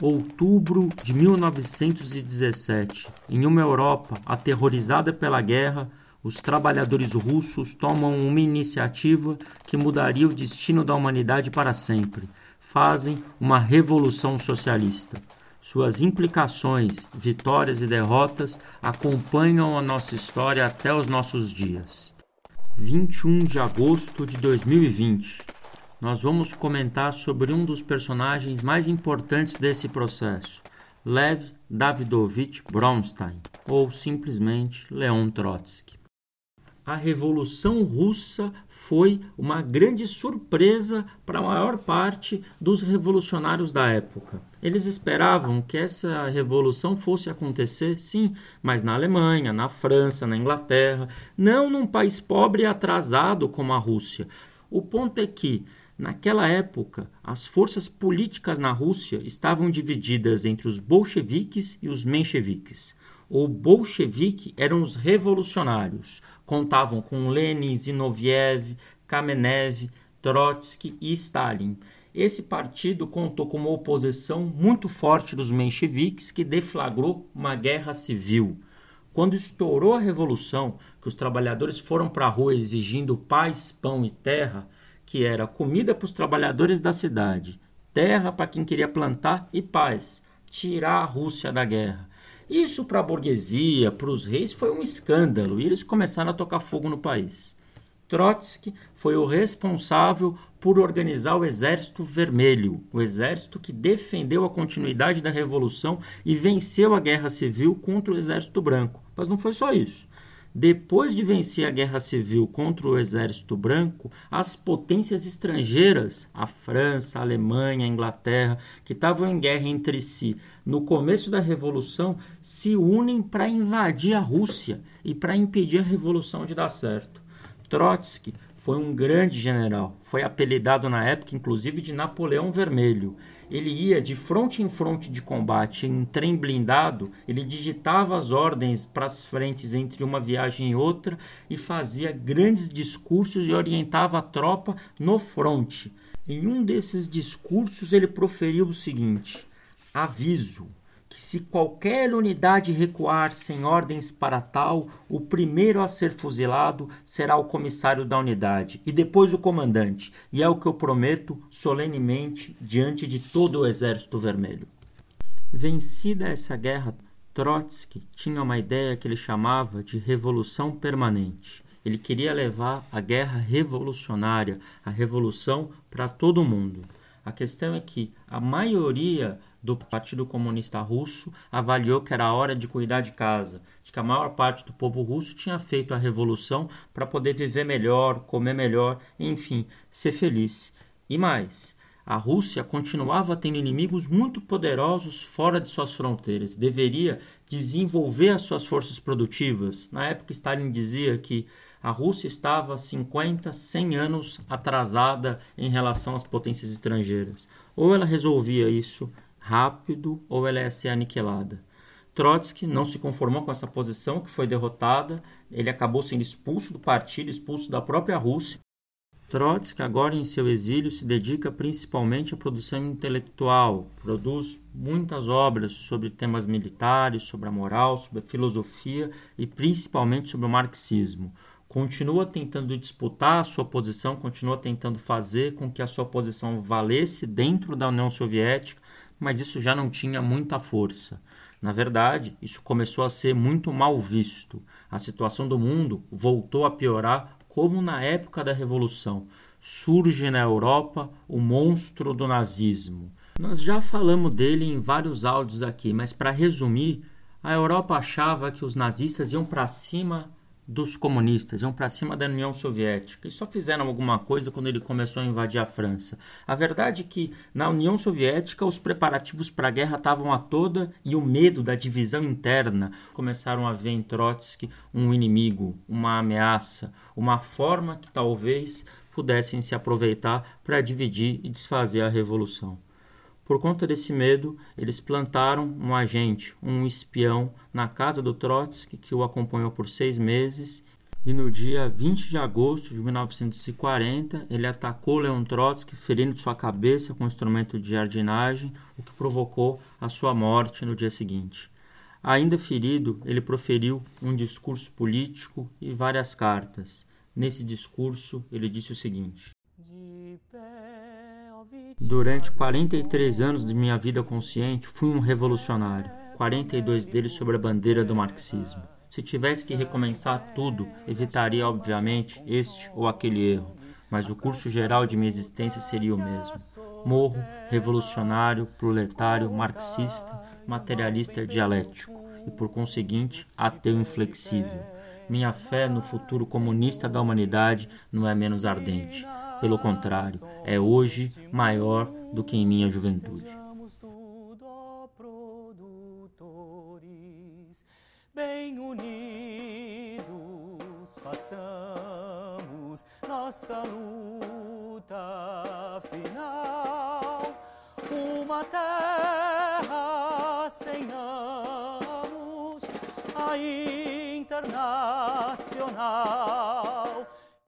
Outubro de 1917. Em uma Europa aterrorizada pela guerra, os trabalhadores russos tomam uma iniciativa que mudaria o destino da humanidade para sempre. Fazem uma revolução socialista. Suas implicações, vitórias e derrotas acompanham a nossa história até os nossos dias. 21 de agosto de 2020 nós vamos comentar sobre um dos personagens mais importantes desse processo, Lev Davidovich Bronstein, ou simplesmente Leon Trotsky. A Revolução Russa foi uma grande surpresa para a maior parte dos revolucionários da época. Eles esperavam que essa revolução fosse acontecer, sim, mas na Alemanha, na França, na Inglaterra, não num país pobre e atrasado como a Rússia. O ponto é que Naquela época, as forças políticas na Rússia estavam divididas entre os bolcheviques e os mencheviques. O bolchevique eram os revolucionários, contavam com Lenin, Zinoviev, Kamenev, Trotsky e Stalin. Esse partido contou com uma oposição muito forte dos mencheviques que deflagrou uma guerra civil. Quando estourou a revolução, que os trabalhadores foram para a rua exigindo paz, pão e terra, que era comida para os trabalhadores da cidade, terra para quem queria plantar e paz, tirar a Rússia da guerra. Isso para a burguesia, para os reis, foi um escândalo e eles começaram a tocar fogo no país. Trotsky foi o responsável por organizar o Exército Vermelho, o exército que defendeu a continuidade da Revolução e venceu a Guerra Civil contra o Exército Branco. Mas não foi só isso. Depois de vencer a guerra civil contra o exército branco, as potências estrangeiras, a França, a Alemanha, a Inglaterra, que estavam em guerra entre si no começo da revolução, se unem para invadir a Rússia e para impedir a revolução de dar certo. Trotsky foi um grande general, foi apelidado na época inclusive de Napoleão Vermelho ele ia de fronte em fronte de combate em um trem blindado, ele digitava as ordens para as frentes entre uma viagem e outra e fazia grandes discursos e orientava a tropa no fronte. Em um desses discursos ele proferiu o seguinte: aviso que se qualquer unidade recuar sem ordens para tal, o primeiro a ser fuzilado será o comissário da unidade e depois o comandante, e é o que eu prometo solenemente diante de todo o Exército Vermelho. Vencida essa guerra, Trotsky tinha uma ideia que ele chamava de revolução permanente. Ele queria levar a guerra revolucionária, a revolução para todo mundo. A questão é que a maioria do Partido Comunista Russo avaliou que era hora de cuidar de casa, de que a maior parte do povo russo tinha feito a revolução para poder viver melhor, comer melhor, enfim, ser feliz. E mais, a Rússia continuava tendo inimigos muito poderosos fora de suas fronteiras. Deveria desenvolver as suas forças produtivas. Na época, Stalin dizia que a Rússia estava 50, 100 anos atrasada em relação às potências estrangeiras. Ou ela resolvia isso rápido ou ela ia ser aniquilada. Trotsky não se conformou com essa posição, que foi derrotada, ele acabou sendo expulso do partido, expulso da própria Rússia. Trotsky, agora em seu exílio, se dedica principalmente à produção intelectual, produz muitas obras sobre temas militares, sobre a moral, sobre a filosofia e principalmente sobre o marxismo. Continua tentando disputar a sua posição, continua tentando fazer com que a sua posição valesse dentro da União Soviética, mas isso já não tinha muita força. Na verdade, isso começou a ser muito mal visto. A situação do mundo voltou a piorar, como na época da Revolução. Surge na Europa o monstro do nazismo. Nós já falamos dele em vários áudios aqui, mas para resumir, a Europa achava que os nazistas iam para cima dos comunistas, iam para cima da União Soviética e só fizeram alguma coisa quando ele começou a invadir a França. A verdade é que na União Soviética os preparativos para a guerra estavam a toda e o medo da divisão interna começaram a ver em Trotsky um inimigo, uma ameaça, uma forma que talvez pudessem se aproveitar para dividir e desfazer a revolução. Por conta desse medo, eles plantaram um agente, um espião, na casa do Trotsky, que o acompanhou por seis meses e no dia 20 de agosto de 1940 ele atacou Leon Trotsky, ferindo sua cabeça com um instrumento de jardinagem, o que provocou a sua morte no dia seguinte. Ainda ferido, ele proferiu um discurso político e várias cartas. Nesse discurso, ele disse o seguinte: Durante 43 anos de minha vida consciente, fui um revolucionário, 42 deles sob a bandeira do marxismo. Se tivesse que recomeçar tudo, evitaria, obviamente, este ou aquele erro, mas o curso geral de minha existência seria o mesmo. Morro, revolucionário, proletário, marxista, materialista dialético e, por conseguinte, ateu inflexível. Minha fé no futuro comunista da humanidade não é menos ardente. Pelo contrário, é hoje maior do que em minha juventude. bem unidos façamos nossa luta final.